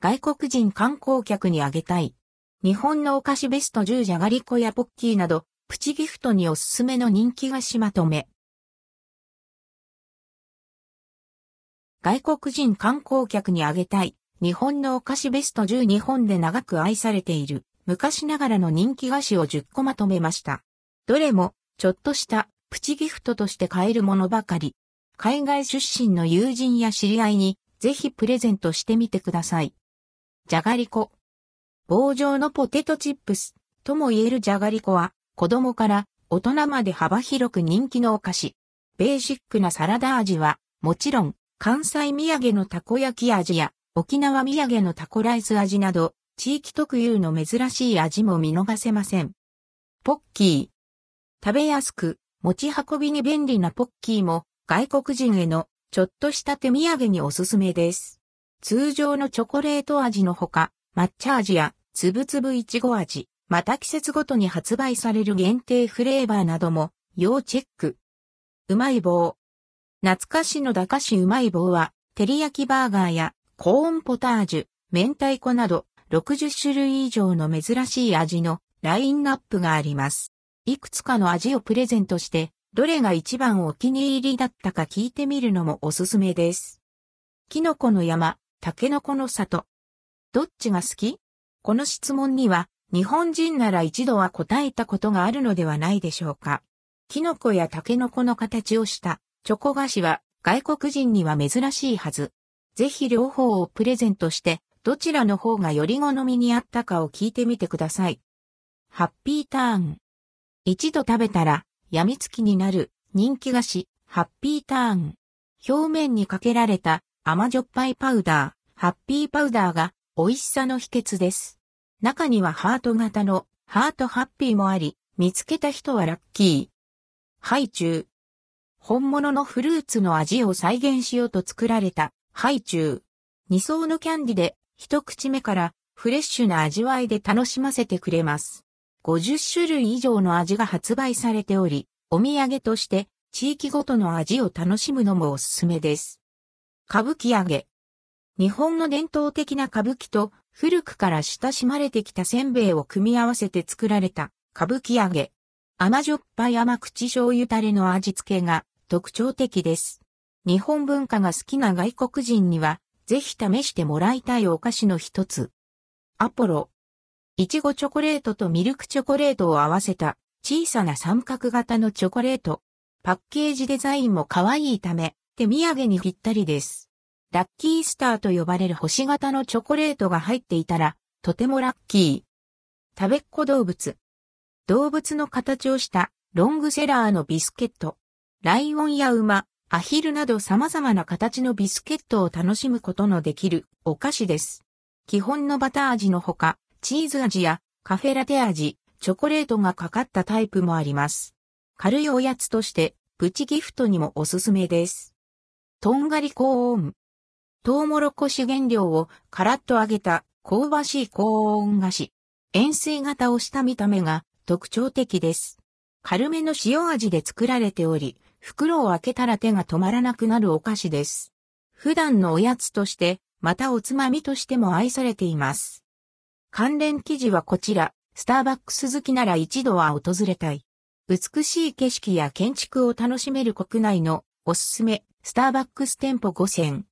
外国人観光客にあげたい。日本のお菓子ベスト10じゃがりこやポッキーなど、プチギフトにおすすめの人気菓子まとめ。外国人観光客にあげたい。日本のお菓子ベスト10日本で長く愛されている昔ながらの人気菓子を10個まとめました。どれもちょっとしたプチギフトとして買えるものばかり。海外出身の友人や知り合いにぜひプレゼントしてみてください。じゃがりこ。棒状のポテトチップスとも言えるじゃがりこは子供から大人まで幅広く人気のお菓子。ベーシックなサラダ味はもちろん関西土産のたこ焼き味や沖縄土産のタコライス味など、地域特有の珍しい味も見逃せません。ポッキー。食べやすく、持ち運びに便利なポッキーも、外国人へのちょっとした手土産におすすめです。通常のチョコレート味のほか、抹茶味やつぶつぶいちご味、また季節ごとに発売される限定フレーバーなども要チェック。うまい棒。懐かしの駄菓子うまい棒は、照り焼きバーガーやコーンポタージュ、明太子など60種類以上の珍しい味のラインナップがあります。いくつかの味をプレゼントして、どれが一番お気に入りだったか聞いてみるのもおすすめです。キノコの山、タケノコの里。どっちが好き？この質問には、日本人なら一度は答えたことがあるのではないでしょうか。キノコやタケノコの形をしたチョコ菓子は外国人には珍しいはず。ぜひ両方をプレゼントして、どちらの方がより好みにあったかを聞いてみてください。ハッピーターン。一度食べたら、病みつきになる人気菓子、ハッピーターン。表面にかけられた甘じょっぱいパウダー、ハッピーパウダーが美味しさの秘訣です。中にはハート型のハートハッピーもあり、見つけた人はラッキー。ハイチュウ。本物のフルーツの味を再現しようと作られたハイチュウ。二層のキャンディで一口目からフレッシュな味わいで楽しませてくれます。50種類以上の味が発売されており、お土産として地域ごとの味を楽しむのもおすすめです。歌舞伎揚げ。日本の伝統的な歌舞伎と古くから親しまれてきたせんべいを組み合わせて作られた歌舞伎揚げ。甘じょっぱい甘口醤油タレの味付けが特徴的です。日本文化が好きな外国人には、ぜひ試してもらいたいお菓子の一つ。アポロ。いちごチョコレートとミルクチョコレートを合わせた小さな三角型のチョコレート。パッケージデザインも可愛いため、手土産にぴったりです。ラッキースターと呼ばれる星型のチョコレートが入っていたら、とてもラッキー。食べっ子動物。動物の形をしたロングセラーのビスケット。ライオンや馬、アヒルなど様々な形のビスケットを楽しむことのできるお菓子です。基本のバター味のほか、チーズ味やカフェラテ味、チョコレートがかかったタイプもあります。軽いおやつとして、プチギフトにもおすすめです。とんがり高温。トウモロコシ原料をカラッと揚げた香ばしい高温菓子。円錐型をした見た目が特徴的です。軽めの塩味で作られており、袋を開けたら手が止まらなくなるお菓子です。普段のおやつとして、またおつまみとしても愛されています。関連記事はこちら、スターバックス好きなら一度は訪れたい。美しい景色や建築を楽しめる国内のおすすめ、スターバックス店舗5選。